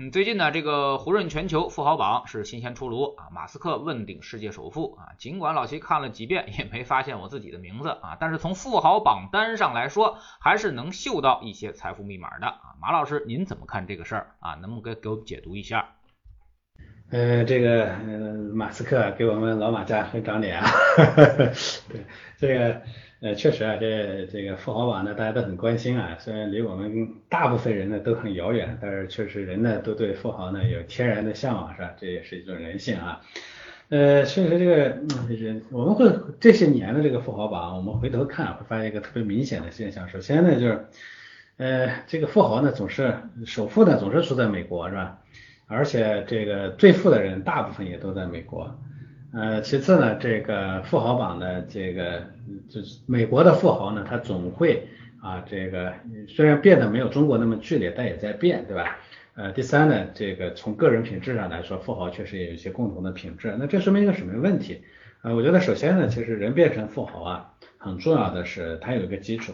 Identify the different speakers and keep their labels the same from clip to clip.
Speaker 1: 嗯，最近呢，这个胡润全球富豪榜是新鲜出炉啊，马斯克问鼎世界首富啊。尽管老齐看了几遍也没发现我自己的名字啊，但是从富豪榜单上来说，还是能嗅到一些财富密码的啊。马老师，您怎么看这个事儿啊？能不能给给我们解读一下？
Speaker 2: 呃，这个呃，马斯克给我们老马家很长脸啊。对，这个。呃，确实啊，这这个富豪榜呢，大家都很关心啊。虽然离我们大部分人呢都很遥远，但是确实人呢都对富豪呢有天然的向往，是吧？这也是一种人性啊。呃，确实这个人我们会这些年的这个富豪榜，我们回头看会发现一个特别明显的现象。首先呢，就是呃，这个富豪呢总是首富呢总是出在美国，是吧？而且这个最富的人大部分也都在美国。呃，其次呢，这个富豪榜的这个就是美国的富豪呢，他总会啊，这个虽然变得没有中国那么剧烈，但也在变，对吧？呃，第三呢，这个从个人品质上来说，富豪确实也有一些共同的品质。那这说明一个什么问题？呃，我觉得首先呢，其实人变成富豪啊，很重要的是他有一个基础。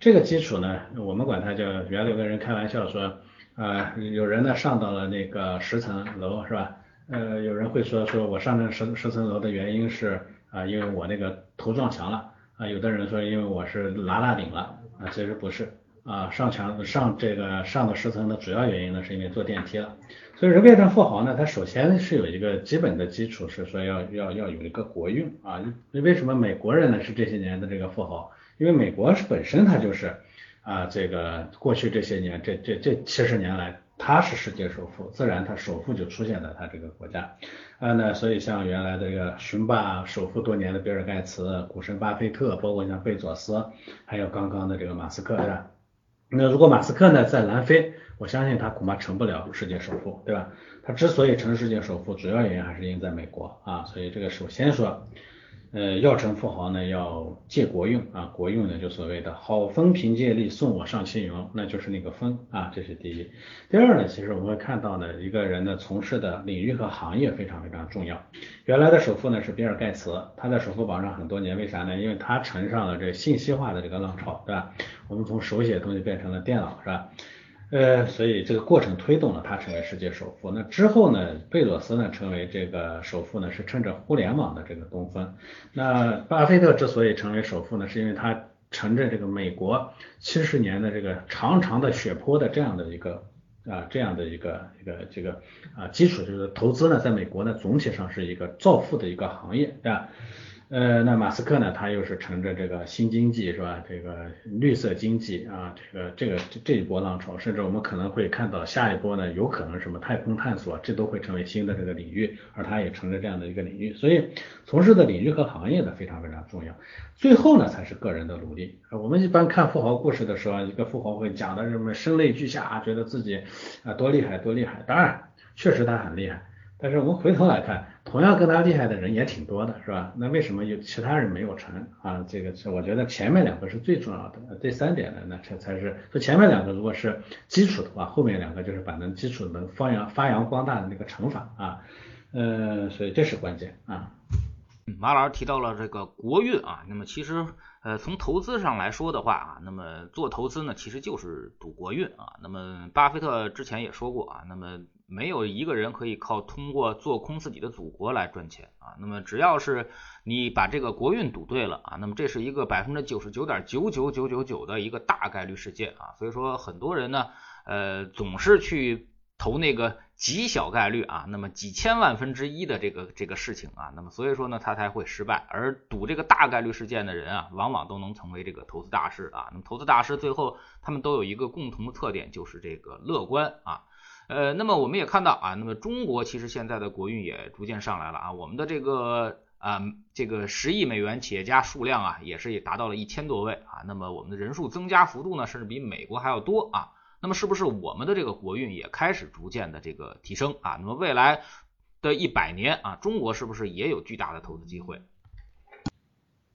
Speaker 2: 这个基础呢，我们管它叫原来有个人开玩笑说，呃，有人呢上到了那个十层楼，是吧？呃，有人会说说我上这十十层楼的原因是啊，因为我那个头撞墙了啊。有的人说因为我是拉大顶了啊，其实不是啊，上墙上这个上到十层的主要原因呢是因为坐电梯了。所以人变成富豪呢，他首先是有一个基本的基础是说要要要有一个国运啊。为什么美国人呢是这些年的这个富豪？因为美国是本身它就是啊这个过去这些年这这这七十年来。他是世界首富，自然他首富就出现在他这个国家，啊，那所以像原来的这个雄霸首富多年的比尔盖茨、股神巴菲特，包括像贝佐斯，还有刚刚的这个马斯克，是吧？那如果马斯克呢在南非，我相信他恐怕成不了世界首富，对吧？他之所以成世界首富，主要原因还是因为在美国啊，所以这个首先说。呃，要成富豪呢，要借国运啊，国运呢就所谓的好风凭借力，送我上青云，那就是那个风啊，这是第一。第二呢，其实我们会看到呢，一个人呢从事的领域和行业非常非常重要。原来的首富呢是比尔盖茨，他在首富榜上很多年，为啥呢？因为他乘上了这信息化的这个浪潮，对吧？我们从手写东西变成了电脑，是吧？呃，所以这个过程推动了他成为世界首富。那之后呢，贝佐斯呢成为这个首富呢，是趁着互联网的这个东风。那巴菲特之所以成为首富呢，是因为他乘着这个美国七十年的这个长长的血泊的这样的一个啊这样的一个一个这个啊基础，就是投资呢，在美国呢总体上是一个造富的一个行业，对吧？呃，那马斯克呢？他又是乘着这个新经济是吧？这个绿色经济啊，这个这个这这一波浪潮，甚至我们可能会看到下一波呢，有可能什么太空探索，这都会成为新的这个领域，而他也乘着这样的一个领域，所以从事的领域和行业呢非常非常重要。最后呢才是个人的努力。我们一般看富豪故事的时候，一个富豪会讲的什么声泪俱下啊，觉得自己啊多厉害多厉害。当然，确实他很厉害。但是我们回头来看，同样跟他厉害的人也挺多的，是吧？那为什么有其他人没有成啊？这个是我觉得前面两个是最重要的，第三点呢，那才才是说前面两个如果是基础的话，后面两个就是把那基础能发扬发扬光大的那个乘法啊，呃，所以这是关键啊。
Speaker 1: 马老师提到了这个国运啊，那么其实呃从投资上来说的话啊，那么做投资呢其实就是赌国运啊。那么巴菲特之前也说过啊，那么。没有一个人可以靠通过做空自己的祖国来赚钱啊。那么只要是你把这个国运赌对了啊，那么这是一个百分之九十九点九九九九九的一个大概率事件啊。所以说很多人呢，呃，总是去投那个极小概率啊，那么几千万分之一的这个这个事情啊，那么所以说呢，他才会失败。而赌这个大概率事件的人啊，往往都能成为这个投资大师啊。那么投资大师最后他们都有一个共同的特点，就是这个乐观啊。呃，那么我们也看到啊，那么中国其实现在的国运也逐渐上来了啊，我们的这个啊这个十亿美元企业家数量啊，也是也达到了一千多位啊，那么我们的人数增加幅度呢，甚至比美国还要多啊，那么是不是我们的这个国运也开始逐渐的这个提升啊？那么未来的一百年啊，中国是不是也有巨大的投资机会？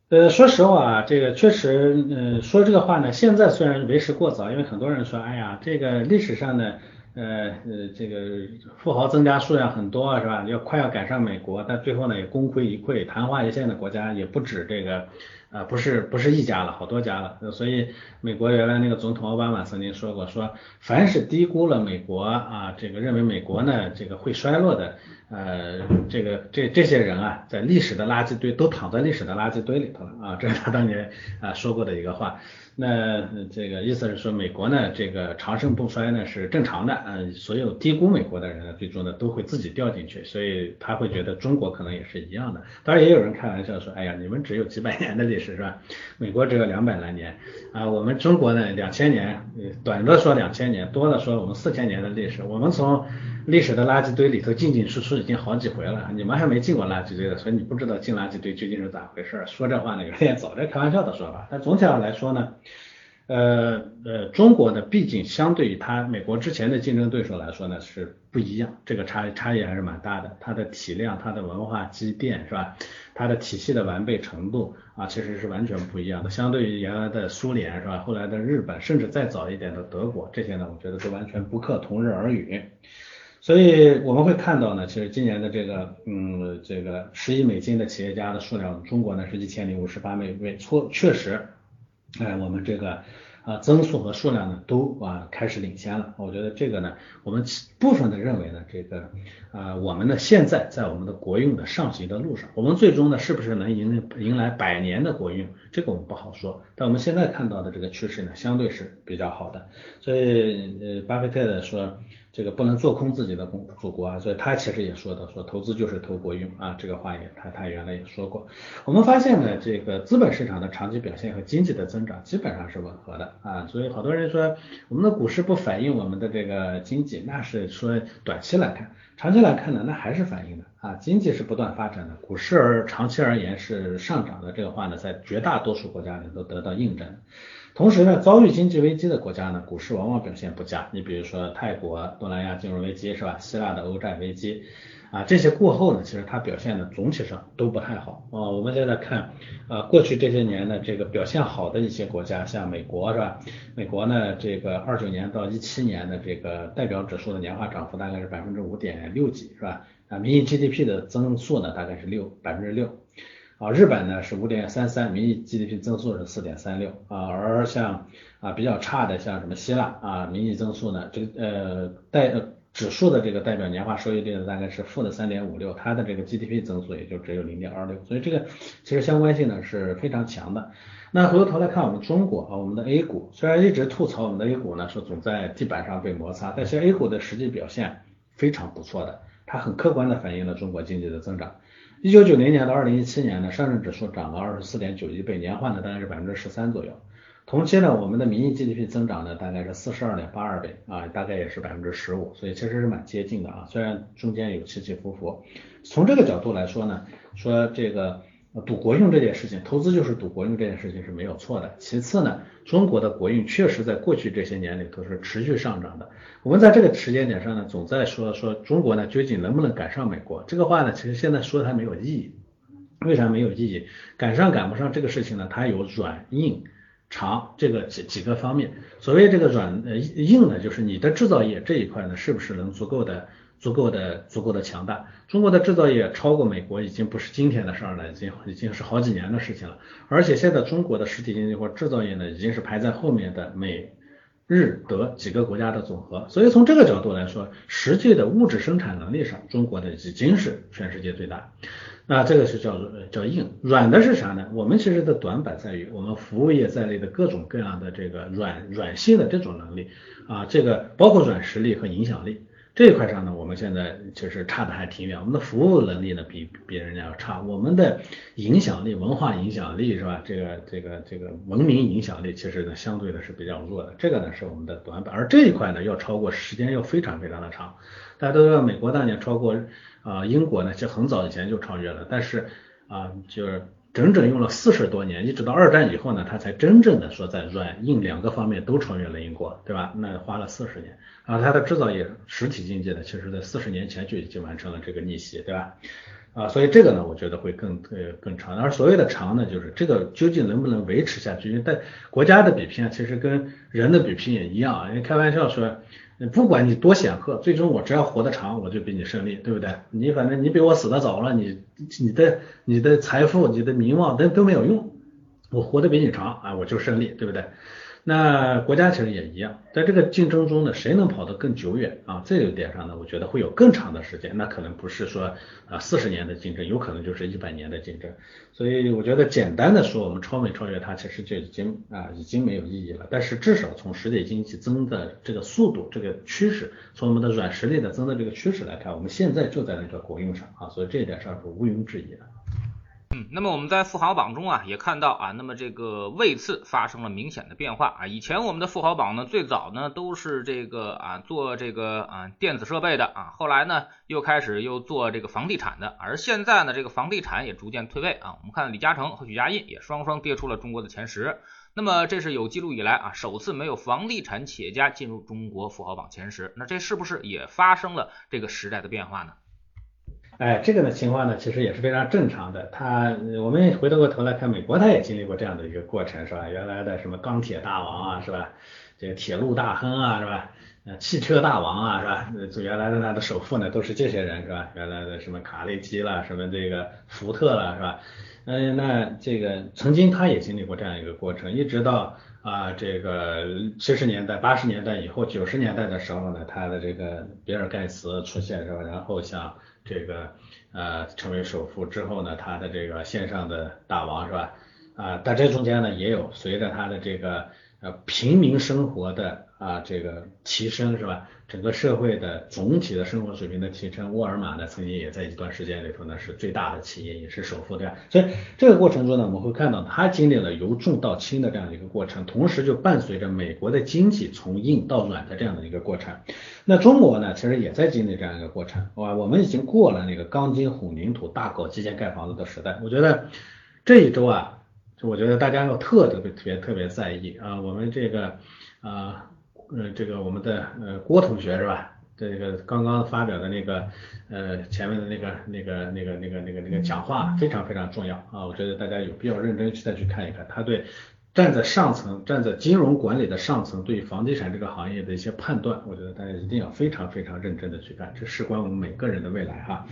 Speaker 2: 呃，说实话啊，这个确实，呃，说这个话呢，现在虽然为时过早，因为很多人说，哎呀，这个历史上呢。呃呃这个富豪增加数量很多是吧？要快要赶上美国，但最后呢也功亏一篑，昙花一现的国家也不止这个。啊，不是不是一家了，好多家了。所以美国原来那个总统奥巴马曾经说过，说凡是低估了美国啊，这个认为美国呢这个会衰落的，呃，这个这这些人啊，在历史的垃圾堆都躺在历史的垃圾堆里头了啊，这是他当年啊说过的一个话。那这个意思是说，美国呢，这个长盛不衰呢是正常的，嗯，所有低估美国的人呢，最终呢都会自己掉进去，所以他会觉得中国可能也是一样的。当然也有人开玩笑说，哎呀，你们只有几百年的历历史是吧？美国只有两百来年啊，我们中国呢两千年，短的说两千年，多的说我们四千年的历史，我们从。历史的垃圾堆里头进进出出已经好几回了，你们还没进过垃圾堆的，所以你不知道进垃圾堆究竟是咋回事。说这话呢有点早在开玩笑的说法，但总体上来说呢，呃呃，中国呢毕竟相对于它美国之前的竞争对手来说呢是不一样，这个差差异还是蛮大的。它的体量、它的文化积淀是吧？它的体系的完备程度啊，其实是完全不一样的。相对于原来的苏联是吧？后来的日本，甚至再早一点的德国，这些呢，我觉得都完全不可同日而语。所以我们会看到呢，其实今年的这个，嗯，这个十亿美金的企业家的数量，中国呢是一千零五十八位，错确实，哎，我们这个啊增速和数量呢都啊开始领先了。我觉得这个呢，我们部分的认为呢，这个啊我们呢现在在我们的国运的上行的路上，我们最终呢是不是能迎迎来百年的国运，这个我们不好说。但我们现在看到的这个趋势呢，相对是比较好的。所以呃，巴菲特的说。这个不能做空自己的公祖国啊，所以他其实也说的，说投资就是投国运啊，这个话也他他原来也说过。我们发现呢，这个资本市场的长期表现和经济的增长基本上是吻合的啊，所以好多人说我们的股市不反映我们的这个经济，那是说短期来看，长期来看呢，那还是反映的啊，经济是不断发展的，股市而长期而言是上涨的，这个话呢，在绝大多数国家里都得到印证。同时呢，遭遇经济危机的国家呢，股市往往表现不佳。你比如说泰国、东南亚金融危机是吧？希腊的欧债危机啊，这些过后呢，其实它表现的总体上都不太好啊。我们现在看啊，过去这些年呢，这个表现好的一些国家，像美国是吧？美国呢，这个二九年到一七年的这个代表指数的年化涨幅大概是百分之五点六几是吧？啊，名义 GDP 的增速呢大概是六百分之六。啊，日本呢是五点三三，名义 GDP 增速是四点三六啊，而像啊比较差的像什么希腊啊，名义增速呢这个呃代呃指数的这个代表年化收益率呢大概是负的三点五六，它的这个 GDP 增速也就只有零点二六，所以这个其实相关性呢是非常强的。那回过头来看我们中国啊，我们的 A 股虽然一直吐槽我们的 A 股呢说总在地板上被摩擦，但是 A 股的实际表现非常不错的，它很客观的反映了中国经济的增长。一九九零年到二零一七年呢，上证指数涨了二十四点九一倍，年化呢大概是百分之十三左右。同期呢，我们的名义 GDP 增长呢大概是四十二点八二倍啊，大概也是百分之十五，所以其实是蛮接近的啊，虽然中间有起起伏伏。从这个角度来说呢，说这个。赌国运这件事情，投资就是赌国运这件事情是没有错的。其次呢，中国的国运确实在过去这些年里头是持续上涨的。我们在这个时间点上呢，总在说说中国呢究竟能不能赶上美国？这个话呢，其实现在说它没有意义。为啥没有意义？赶上赶不上这个事情呢，它有软硬长这个几几个方面。所谓这个软呃硬呢，就是你的制造业这一块呢，是不是能足够的？足够的足够的强大，中国的制造业超过美国已经不是今天的事儿了，已经已经是好几年的事情了。而且现在中国的实体经济或制造业呢，已经是排在后面的美日德几个国家的总和。所以从这个角度来说，实际的物质生产能力上，中国的已经是全世界最大。那这个是叫叫硬，软的是啥呢？我们其实的短板在于我们服务业在内的各种各样的这个软软性的这种能力啊，这个包括软实力和影响力。这一块上呢，我们现在其实差的还挺远。我们的服务能力呢，比别人家要差。我们的影响力、文化影响力是吧？这个、这个、这个文明影响力，其实呢，相对的是比较弱的。这个呢，是我们的短板。而这一块呢，要超过时间要非常非常的长。大家都知道，美国当年超过啊，英国呢，其实很早以前就超越了。但是啊，就是整整用了四十多年，一直到二战以后呢，他才真正的说在软硬两个方面都超越了英国，对吧？那花了四十年。啊，它的制造业实体经济呢，其实在四十年前就已经完成了这个逆袭，对吧？啊，所以这个呢，我觉得会更呃更长。而所谓的长呢，就是这个究竟能不能维持下去？因为在国家的比拼啊，其实跟人的比拼也一样啊。因为开玩笑说，不管你多显赫，最终我只要活得长，我就比你胜利，对不对？你反正你比我死的早了，你你的你的财富、你的名望都都没有用，我活得比你长啊，我就胜利，对不对？那国家其实也一样，在这个竞争中呢，谁能跑得更久远啊？这一点上呢，我觉得会有更长的时间，那可能不是说啊四十年的竞争，有可能就是一百年的竞争。所以我觉得简单的说，我们超美超越它，其实就已经啊已经没有意义了。但是至少从实体经济增的这个速度、这个趋势，从我们的软实力的增的这个趋势来看，我们现在就在那个国运上啊，所以这一点上是毋庸置疑的。
Speaker 1: 嗯，那么我们在富豪榜中啊，也看到啊，那么这个位次发生了明显的变化啊。以前我们的富豪榜呢，最早呢都是这个啊做这个啊电子设备的啊，后来呢又开始又做这个房地产的，而现在呢这个房地产也逐渐退位啊。我们看李嘉诚和许家印也双双跌出了中国的前十，那么这是有记录以来啊首次没有房地产企业家进入中国富豪榜前十，那这是不是也发生了这个时代的变化呢？
Speaker 2: 哎，这个呢情况呢，其实也是非常正常的。他，我们回头过头来看，美国他也经历过这样的一个过程，是吧？原来的什么钢铁大王啊，是吧？这个铁路大亨啊，是吧？呃，汽车大王啊，是吧？原来的他的首富呢，都是这些人，是吧？原来的什么卡内基了，什么这个福特了，是吧？嗯，那这个曾经他也经历过这样一个过程，一直到啊这个七十年代、八十年代以后、九十年代的时候呢，他的这个比尔盖茨出现，是吧？然后像这个呃成为首富之后呢，他的这个线上的大王是吧？啊，但这中间呢也有随着他的这个呃平民生活的啊这个提升是吧？整个社会的总体的生活水平的提升，沃尔玛呢曾经也在一段时间里头呢是最大的企业，也是首富对吧？所以这个过程中呢，我们会看到它经历了由重到轻的这样的一个过程，同时就伴随着美国的经济从硬到软的这样的一个过程。那中国呢，其实也在经历这样一个过程，哇，我们已经过了那个钢筋混凝土大搞基建盖房子的时代。我觉得这一周啊，就我觉得大家要特别特别特别在意啊，我们这个啊。嗯这个我们的呃郭同学是吧？这个刚刚发表的那个呃前面的那个那个那个那个那个那个讲话非常非常重要啊！我觉得大家有必要认真去再去看一看，他对站在上层、站在金融管理的上层对房地产这个行业的一些判断，我觉得大家一定要非常非常认真的去看，这事关我们每个人的未来哈。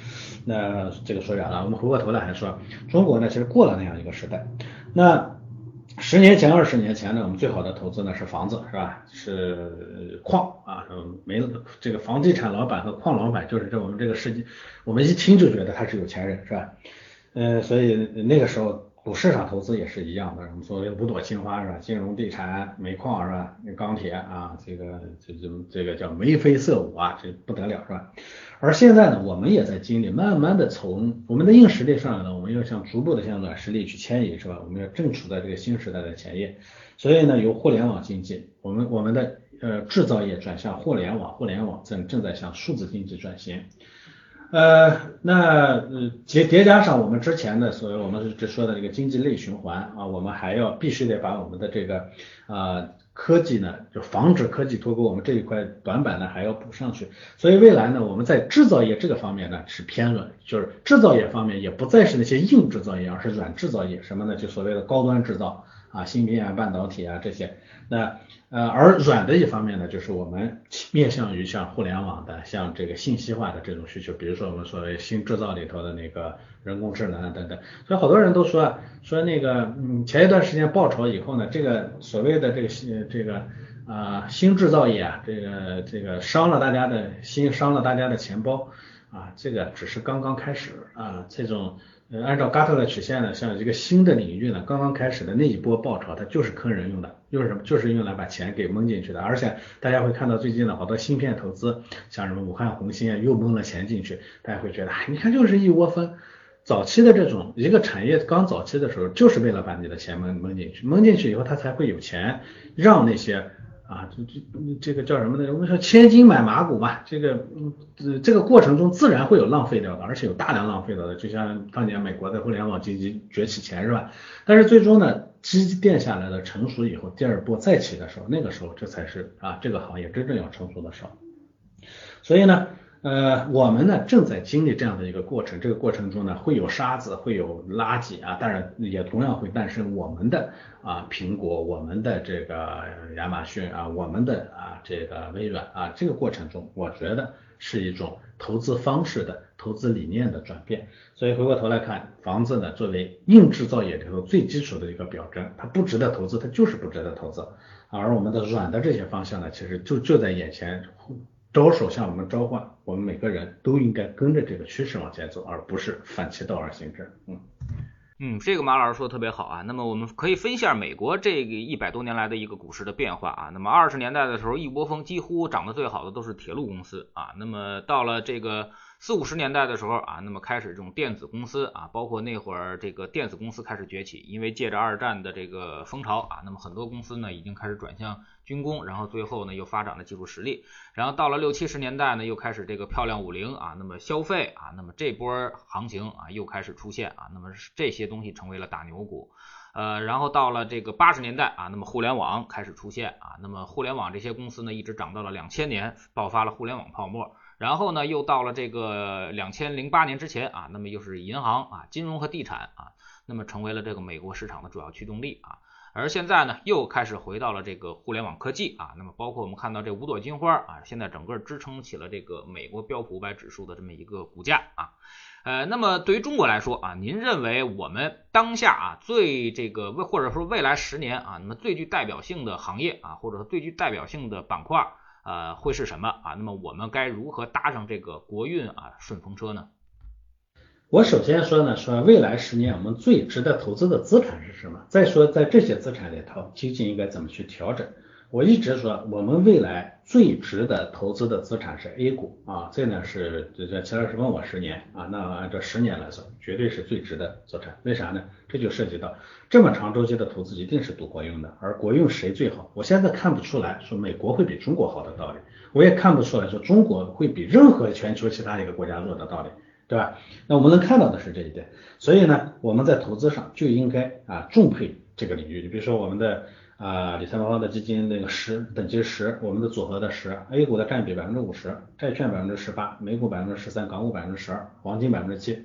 Speaker 2: 那这个说远了，我们回过头来还说，中国呢其实过了那样一个时代，那。十年前、二十年前呢，我们最好的投资呢是房子，是吧？是矿啊，没这个房地产老板和矿老板就是这我们这个世界，我们一听就觉得他是有钱人，是吧？呃，所以那个时候。股市上投资也是一样的，我们所谓五朵金花是吧？金融、地产、煤矿是吧？那钢铁啊，这个这这这个叫眉飞色舞啊，这不得了是吧？而现在呢，我们也在经历，慢慢的从我们的硬实力上来了，我们要向逐步的向软实力去迁移是吧？我们要正处在这个新时代的前沿，所以呢，由互联网经济，我们我们的呃制造业转向互联网，互联网正正在向数字经济转型。呃，那呃叠叠加上我们之前的所谓我们只说的这个经济内循环啊，我们还要必须得把我们的这个啊科技呢，就防止科技脱钩，我们这一块短板呢还要补上去。所以未来呢，我们在制造业这个方面呢是偏软，就是制造业方面也不再是那些硬制造业，而是软制造业，什么呢？就所谓的高端制造啊，芯片啊、半导体啊这些。那呃，而软的一方面呢，就是我们面向于像互联网的、像这个信息化的这种需求，比如说我们所谓新制造里头的那个人工智能啊等等。所以好多人都说说那个，嗯，前一段时间爆炒以后呢，这个所谓的这个新这个啊新制造业啊，这个这个伤了大家的心，伤了大家的钱包啊，这个只是刚刚开始啊，这种。按照 g a t t 的曲线呢，像一个新的领域呢，刚刚开始的那一波爆炒，它就是坑人用的，用什么？就是用来把钱给蒙进去的。而且大家会看到最近的好多芯片投资，像什么武汉红星啊，又蒙了钱进去，大家会觉得，哎，你看就是一窝蜂。早期的这种一个产业刚早期的时候，就是为了把你的钱蒙蒙进去，蒙进去以后，它才会有钱让那些。啊，这这这个叫什么呢？我们说千金买马骨嘛，这个嗯，这个过程中自然会有浪费掉的，而且有大量浪费掉的，就像当年美国的互联网经济崛起前是吧？但是最终呢，积淀下来的成熟以后，第二波再起的时候，那个时候这才是啊这个行业真正要成熟的时候。所以呢，呃，我们呢正在经历这样的一个过程，这个过程中呢会有沙子，会有垃圾啊，当然也同样会诞生我们的啊苹果，我们的这个亚马逊啊，我们的啊这个微软啊，这个过程中，我觉得是一种投资方式的投资理念的转变。所以回过头来看，房子呢作为硬制造业里头最基础的一个表征，它不值得投资，它就是不值得投资。而我们的软的这些方向呢，其实就就在眼前。招手向我们召唤，我们每个人都应该跟着这个趋势往前走，而不是反其道而行之。
Speaker 1: 嗯嗯，这个马老师说的特别好啊。那么我们可以分析下美国这个一百多年来的一个股市的变化啊。那么二十年代的时候，一窝蜂，几乎涨得最好的都是铁路公司啊。那么到了这个。四五十年代的时候啊，那么开始这种电子公司啊，包括那会儿这个电子公司开始崛起，因为借着二战的这个风潮啊，那么很多公司呢已经开始转向军工，然后最后呢又发展了技术实力，然后到了六七十年代呢又开始这个漂亮五零啊，那么消费啊，那么这波行情啊又开始出现啊，那么这些东西成为了大牛股，呃，然后到了这个八十年代啊，那么互联网开始出现啊，那么互联网这些公司呢一直涨到了两千年，爆发了互联网泡沫。然后呢，又到了这个两千零八年之前啊，那么又是银行啊、金融和地产啊，那么成为了这个美国市场的主要驱动力啊。而现在呢，又开始回到了这个互联网科技啊，那么包括我们看到这五朵金花啊，现在整个支撑起了这个美国标普五百指数的这么一个股价啊。呃，那么对于中国来说啊，您认为我们当下啊最这个或者说未来十年啊，那么最具代表性的行业啊，或者说最具代表性的板块？呃，会是什么啊？那么我们该如何搭上这个国运啊顺风车呢？
Speaker 2: 我首先说呢，说未来十年我们最值得投资的资产是什么？再说在这些资产里头，究竟应该怎么去调整？我一直说，我们未来最值得投资的资产是 A 股啊，这呢是这这齐老师问我十年啊，那按照十年来算，绝对是最值的资产。为啥呢？这就涉及到这么长周期的投资一定是赌国用的，而国用谁最好？我现在看不出来说美国会比中国好的道理，我也看不出来说中国会比任何全球其他一个国家弱的道理，对吧？那我们能看到的是这一点，所以呢，我们在投资上就应该啊重配这个领域，你比如说我们的。啊，理财魔方的基金那个十等级十，我们的组合的十，A 股的占比百分之五十，债券百分之十八，美股百分之十三，港股百分之十二，黄金百分之七，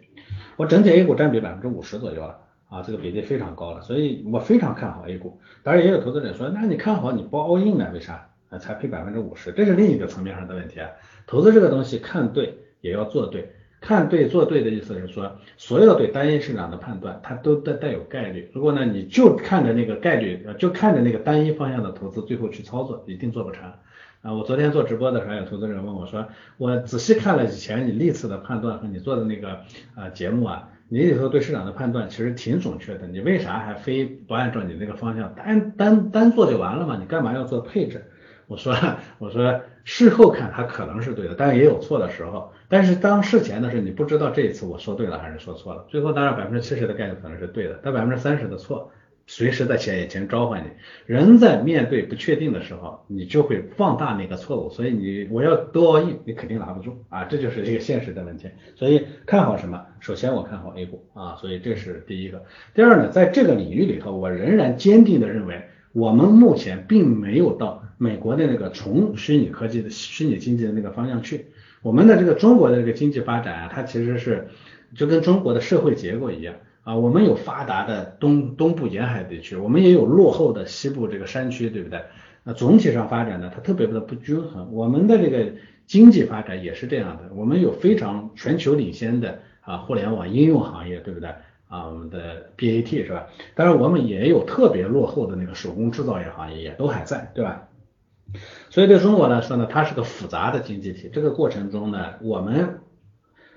Speaker 2: 我整体 A 股占比百分之五十左右了，啊，这个比例非常高了，所以我非常看好 A 股。当然也有投资者说，那你看好你包 all in 呢？为啥？才配百分之五十，这是另一个层面上的问题啊。投资这个东西看对也要做对。看对做对的意思是说，所有对单一市场的判断，它都带带有概率。如果呢，你就看着那个概率，就看着那个单一方向的投资，最后去操作，一定做不成。啊，我昨天做直播的时候，有投资人问我说，我仔细看了以前你历次的判断和你做的那个啊节目啊，你里头对市场的判断其实挺准确的，你为啥还非不按照你那个方向单单单做就完了嘛？你干嘛要做配置？我说我说事后看它可能是对的，但也有错的时候。但是当事前的时候你不知道这一次我说对了还是说错了。最后当然百分之七十的概率可能是对的，但百分之三十的错随时在前眼前召唤你。人在面对不确定的时候，你就会放大那个错误。所以你我要多亿，你肯定拿不住啊，这就是一个现实的问题。所以看好什么？首先我看好 A 股啊，所以这是第一个。第二呢，在这个领域里头，我仍然坚定的认为，我们目前并没有到美国的那个从虚拟科技的虚拟经济的那个方向去。我们的这个中国的这个经济发展啊，它其实是就跟中国的社会结构一样啊，我们有发达的东东部沿海地区，我们也有落后的西部这个山区，对不对？那总体上发展呢，它特别的不均衡。我们的这个经济发展也是这样的，我们有非常全球领先的啊互联网应用行业，对不对？啊，我们的 BAT 是吧？当然我们也有特别落后的那个手工制造业行业，也都还在，对吧？所以对中国来说呢，它是个复杂的经济体。这个过程中呢，我们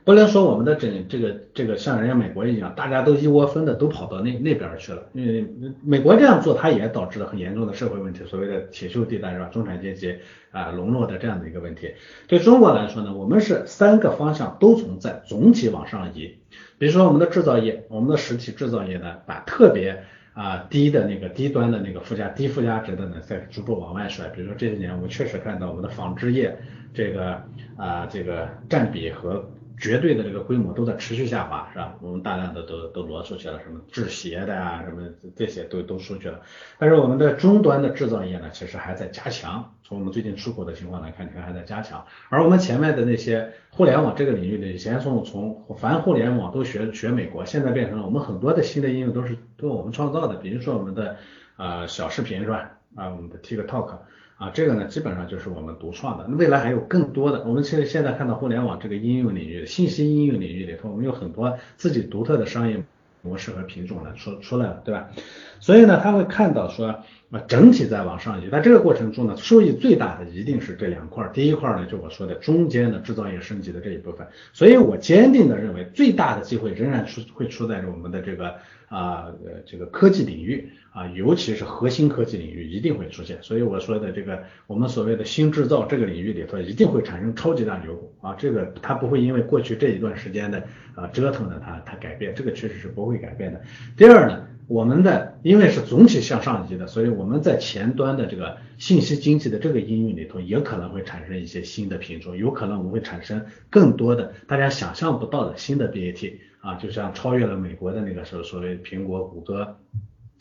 Speaker 2: 不能说我们的整这个这个像人家美国一样，大家都一窝蜂的都跑到那那边去了。因为美国这样做，它也导致了很严重的社会问题，所谓的铁锈地带是吧？中产阶级啊沦落的这样的一个问题。对中国来说呢，我们是三个方向都存在，总体往上移。比如说我们的制造业，我们的实体制造业呢，把特别。啊，低的那个低端的那个附加低附加值的呢，在逐步往外甩。比如说这些年，我们确实看到我们的纺织业这个啊这个占比和绝对的这个规模都在持续下滑，是吧？我们大量的都都挪出去了，什么制鞋的啊，什么这些都都出去了。但是我们的终端的制造业呢，其实还在加强。从我们最近出口的情况来看，你看还在加强。而我们前面的那些互联网这个领域的，以前从从凡互联网都学学美国，现在变成了我们很多的新的应用都是都我们创造的。比如说我们的啊小视频是吧？啊我们的 TikTok。啊，这个呢基本上就是我们独创的，未来还有更多的。我们其实现在看到互联网这个应用领域、信息应用领域里头，我们有很多自己独特的商业模式和品种呢出出来了，对吧？所以呢，他会看到说啊，整体在往上移，在这个过程中呢，收益最大的一定是这两块。第一块呢，就我说的中间的制造业升级的这一部分。所以我坚定的认为，最大的机会仍然出会出在我们的这个。啊，呃，这个科技领域啊，尤其是核心科技领域一定会出现，所以我说的这个我们所谓的新制造这个领域里头一定会产生超级大牛股啊，这个它不会因为过去这一段时间的啊折腾呢，它它改变，这个确实是不会改变的。第二呢，我们的因为是总体向上移的，所以我们在前端的这个信息经济的这个应用里头，也可能会产生一些新的品种，有可能我们会产生更多的大家想象不到的新的 BAT。啊，就像超越了美国的那个时候，所谓苹果、谷歌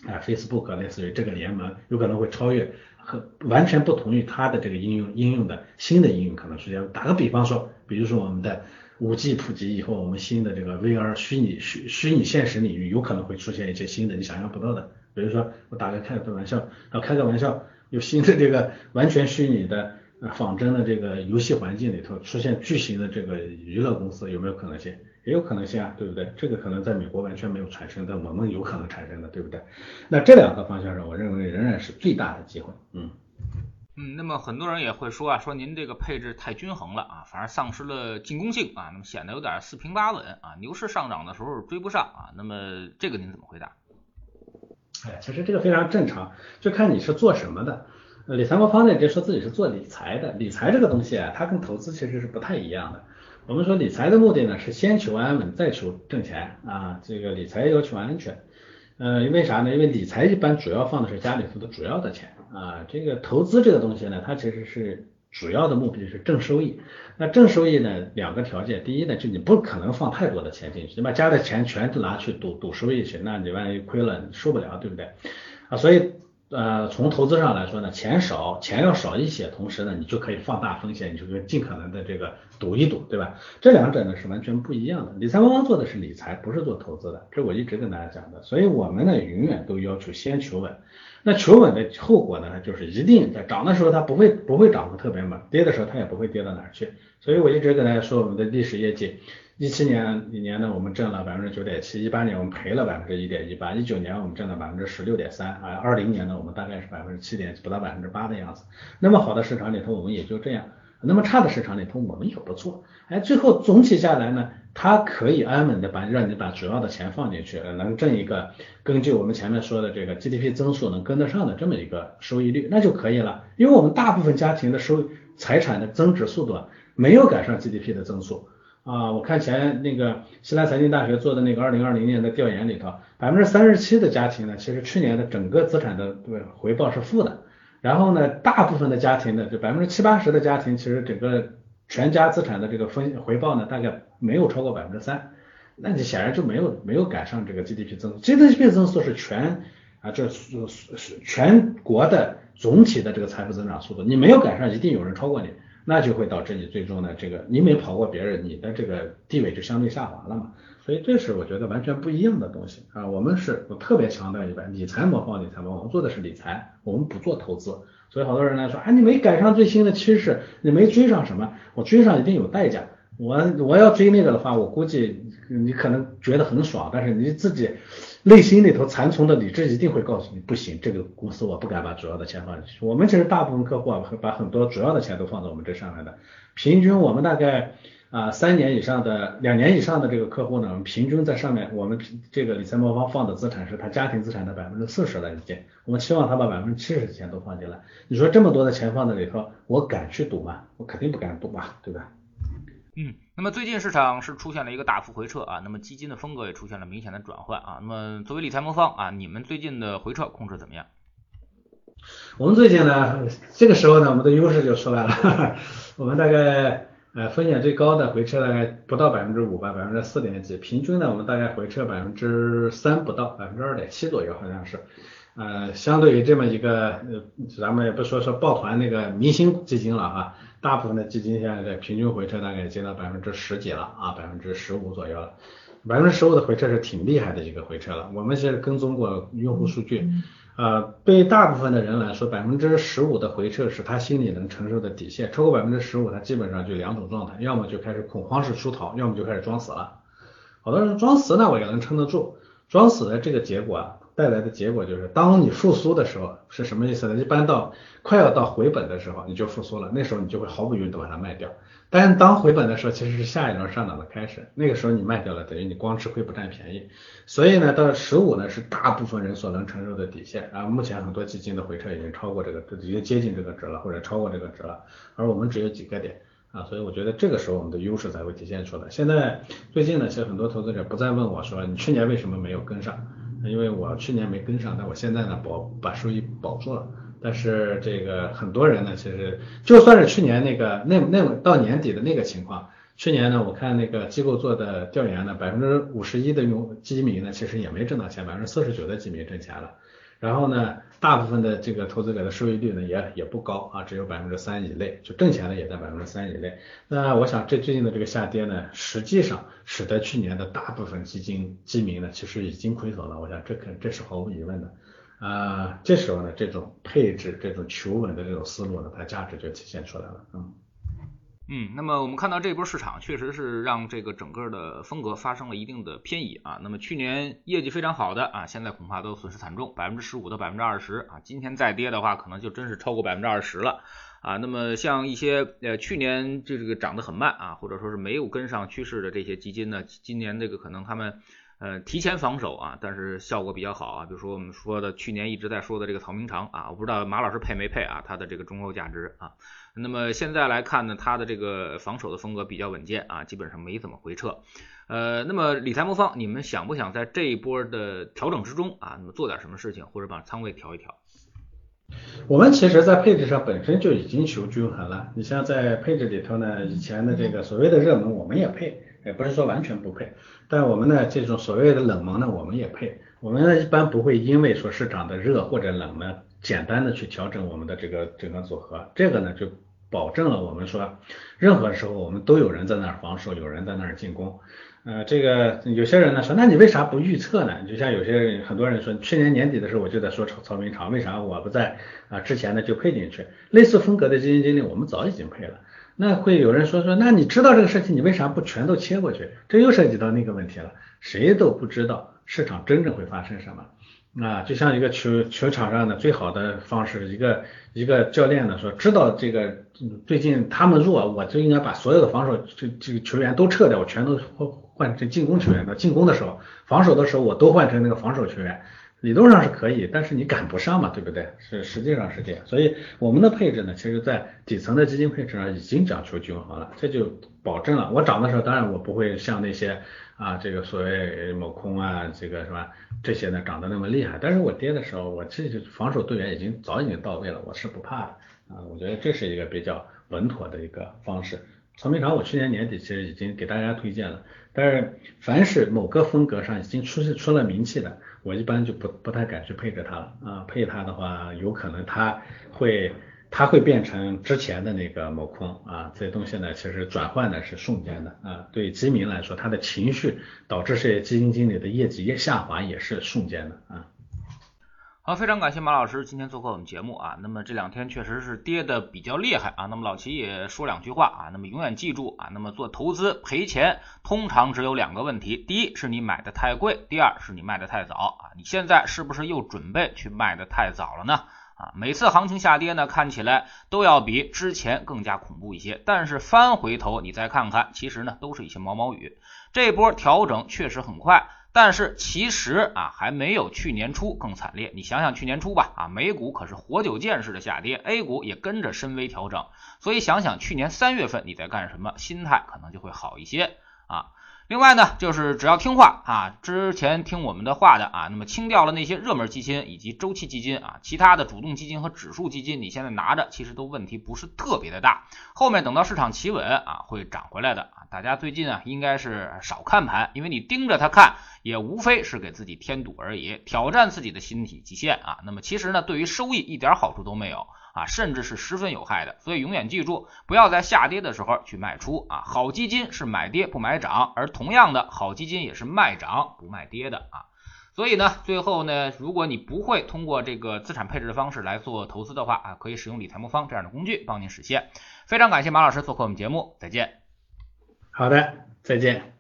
Speaker 2: 啊、Facebook 类似于这个联盟，有可能会超越和完全不同于它的这个应用应用的新的应用可能出现。打个比方说，比如说我们的五 G 普及以后，我们新的这个 VR 虚拟虚虚拟现实领域有可能会出现一些新的你想象不到的。比如说我打个开个玩笑，啊开个玩笑，有新的这个完全虚拟的仿真的这个游戏环境里头出现巨型的这个娱乐公司，有没有可能性？也有可能性啊，对不对？这个可能在美国完全没有产生，但我们有可能产生的，对不对？那这两个方向上，我认为仍然是最大的机会。嗯
Speaker 1: 嗯，那么很多人也会说啊，说您这个配置太均衡了啊，反而丧失了进攻性啊，那么显得有点四平八稳啊，牛市上涨的时候追不上啊，那么这个您怎么回答？
Speaker 2: 哎，其实这个非常正常，就看你是做什么的。理财魔方呢，就说自己是做理财的，理财这个东西啊，它跟投资其实是不太一样的。我们说理财的目的呢，是先求安稳，再求挣钱啊。这个理财要求安全，呃，因为啥呢？因为理财一般主要放的是家里头的主要的钱啊。这个投资这个东西呢，它其实是主要的目的是正收益。那正收益呢，两个条件，第一呢，就你不可能放太多的钱进去，你把家的钱全都拿去赌赌收益去，那你万一亏了，你受不了，对不对？啊，所以。呃，从投资上来说呢，钱少，钱要少一些，同时呢，你就可以放大风险，你就可以尽可能的这个赌一赌，对吧？这两者呢是完全不一样的。理财刚刚做的是理财，不是做投资的，这我一直跟大家讲的。所以我们呢，永远都要求先求稳。那求稳的后果呢，就是一定在涨的时候它不会不会涨得特别猛，跌的时候它也不会跌到哪儿去。所以我一直跟大家说，我们的历史业绩。一七年一年呢，我们挣了百分之九点七；一八年我们赔了百分之一点一八；一九年我们挣了百分之十六点三啊；二零年呢，我们大概是百分之七点不到百分之八的样子。那么好的市场里头，我们也就这样；那么差的市场里头，我们也不错。哎，最后总体下来呢，它可以安稳的把让你把主要的钱放进去，能挣一个根据我们前面说的这个 GDP 增速能跟得上的这么一个收益率，那就可以了。因为我们大部分家庭的收财产的增值速度没有赶上 GDP 的增速。啊，我看前那个西南财经大学做的那个二零二零年的调研里头，百分之三十七的家庭呢，其实去年的整个资产的对回报是负的。然后呢，大部分的家庭呢，就百分之七八十的家庭，其实整个全家资产的这个分回报呢，大概没有超过百分之三。那你显然就没有没有赶上这个 GDP 增速，GDP 增速是全啊，这是是全国的总体的这个财富增长速度，你没有赶上，一定有人超过你。那就会导致你最终的这个你没跑过别人，你的这个地位就相对下滑了嘛。所以这是我觉得完全不一样的东西啊。我们是我特别强调一点，理财模仿理财模仿，我们做的是理财，我们不做投资。所以好多人来说，啊，你没赶上最新的趋势，你没追上什么？我追上一定有代价。我我要追那个的话，我估计你可能觉得很爽，但是你自己。内心里头残存的理智一定会告诉你，不行，这个公司我不敢把主要的钱放进去。我们其实大部分客户啊，会把很多主要的钱都放在我们这上面的。平均我们大概啊三年以上的、两年以上的这个客户呢，平均在上面，我们这个理财魔方放的资产是他家庭资产的百分之四十了已经。我们期望他把百分之七十的钱都放进来。你说这么多的钱放在里头，我敢去赌吗？我肯定不敢赌吧，对吧？
Speaker 1: 嗯，那么最近市场是出现了一个大幅回撤啊，那么基金的风格也出现了明显的转换啊。那么作为理财魔方啊，你们最近的回撤控制怎么样？
Speaker 2: 我们最近呢，这个时候呢，我们的优势就出来了。我们大概呃风险最高的回撤大概不到百分之五吧，百分之四点几。平均呢，我们大概回撤百分之三不到，百分之二点七左右好像是。呃，相对于这么一个呃，咱们也不说说抱团那个明星基金了啊，大部分的基金现在在平均回撤大概接到百分之十几了啊，百分之十五左右了。百分之十五的回撤是挺厉害的一个回撤了。我们是跟踪过用户数据。呃，对大部分的人来说，百分之十五的回撤是他心里能承受的底线。超过百分之十五，他基本上就两种状态，要么就开始恐慌式出逃，要么就开始装死了。好多人装死呢，我也能撑得住。装死的这个结果啊，带来的结果就是，当你复苏的时候是什么意思呢？一般到快要到回本的时候，你就复苏了，那时候你就会毫不犹豫的把它卖掉。但是当回本的时候，其实是下一轮上涨的开始，那个时候你卖掉了，等于你光吃亏不占便宜。所以呢，到十五呢是大部分人所能承受的底线啊。目前很多基金的回撤已经超过这个，已经接近这个值了，或者超过这个值了，而我们只有几个点啊，所以我觉得这个时候我们的优势才会体现出来。现在最近呢，其实很多投资者不再问我说你去年为什么没有跟上，因为我去年没跟上，但我现在呢保把收益保住了。但是这个很多人呢，其实就算是去年那个那那到年底的那个情况，去年呢，我看那个机构做的调研呢，百分之五十一的用基民呢，其实也没挣到钱，百分之四十九的基民挣钱了。然后呢，大部分的这个投资者的收益率呢，也也不高啊，只有百分之三以内，就挣钱呢也在百分之三以内。那我想这最近的这个下跌呢，实际上使得去年的大部分基金基民呢，其实已经亏损了。我想这可这是毫无疑问的。啊，这时候呢，这种配置、这种求稳的这种思路呢，它价值就体现出来了。嗯，
Speaker 1: 嗯，那么我们看到这波市场确实是让这个整个的风格发生了一定的偏移啊。那么去年业绩非常好的啊，现在恐怕都损失惨重，百分之十五到百分之二十啊。今天再跌的话，可能就真是超过百分之二十了啊。那么像一些呃去年这个涨得很慢啊，或者说是没有跟上趋势的这些基金呢，今年这个可能他们。呃，提前防守啊，但是效果比较好啊。比如说我们说的去年一直在说的这个曹明长啊，我不知道马老师配没配啊，它的这个中后价值啊。那么现在来看呢，它的这个防守的风格比较稳健啊，基本上没怎么回撤。呃，那么理财魔方，你们想不想在这一波的调整之中啊，那么做点什么事情，或者把仓位调一调？
Speaker 2: 我们其实，在配置上本身就已经求均衡了。你像在配置里头呢，以前的这个所谓的热门，我们也配。也不是说完全不配，但我们呢这种所谓的冷门呢，我们也配。我们呢一般不会因为说市场的热或者冷呢，简单的去调整我们的这个整个组合。这个呢就保证了我们说，任何时候我们都有人在那儿防守，有人在那儿进攻。呃，这个有些人呢说，那你为啥不预测呢？就像有些人很多人说，去年年底的时候我就在说曹曹明长，为啥我不在啊之前呢就配进去？类似风格的基金经理，我们早已经配了。那会有人说说，那你知道这个事情，你为啥不全都切过去？这又涉及到那个问题了，谁都不知道市场真正会发生什么啊！就像一个球球场上的最好的方式，一个一个教练呢说，知道这个最近他们弱，我就应该把所有的防守这这个球员都撤掉，我全都换成进攻球员的。进攻的时候，防守的时候我都换成那个防守球员。理论上是可以，但是你赶不上嘛，对不对？是实际上是这样，所以我们的配置呢，其实在底层的基金配置上已经讲求均衡了，这就保证了我涨的时候，当然我不会像那些啊这个所谓某空啊这个是吧这些呢涨得那么厉害，但是我跌的时候，我这就防守队员已经早已经到位了，我是不怕的啊，我觉得这是一个比较稳妥的一个方式。曹明长，我去年年底其实已经给大家推荐了，但是凡是某个风格上已经出出了名气的。我一般就不不太敢去配置它了。啊，配它的话，有可能它会它会变成之前的那个某空啊，这些东西呢，其实转换的是瞬间的。啊，对基民来说，他的情绪导致这些基金经理的业绩也下滑也是瞬间的。啊。
Speaker 1: 非常感谢马老师今天做客我们节目啊。那么这两天确实是跌的比较厉害啊。那么老齐也说两句话啊。那么永远记住啊，那么做投资赔钱通常只有两个问题：第一是你买的太贵，第二是你卖的太早啊。你现在是不是又准备去卖的太早了呢？啊，每次行情下跌呢，看起来都要比之前更加恐怖一些，但是翻回头你再看看，其实呢都是一些毛毛雨。这波调整确实很快。但是其实啊，还没有去年初更惨烈。你想想去年初吧，啊，美股可是活久见式的下跌，A 股也跟着深微调整。所以想想去年三月份你在干什么，心态可能就会好一些啊。另外呢，就是只要听话啊，之前听我们的话的啊，那么清掉了那些热门基金以及周期基金啊，其他的主动基金和指数基金，你现在拿着其实都问题不是特别的大，后面等到市场企稳啊，会涨回来的啊。大家最近啊，应该是少看盘，因为你盯着它看，也无非是给自己添堵而已，挑战自己的心理极限啊。那么其实呢，对于收益一点好处都没有。啊，甚至是十分有害的，所以永远记住，不要在下跌的时候去卖出啊。好基金是买跌不买涨，而同样的好基金也是卖涨不卖跌的啊。所以呢，最后呢，如果你不会通过这个资产配置的方式来做投资的话啊，可以使用理财魔方这样的工具帮您实现。非常感谢马老师做客我们节目，再见。
Speaker 2: 好的，再见。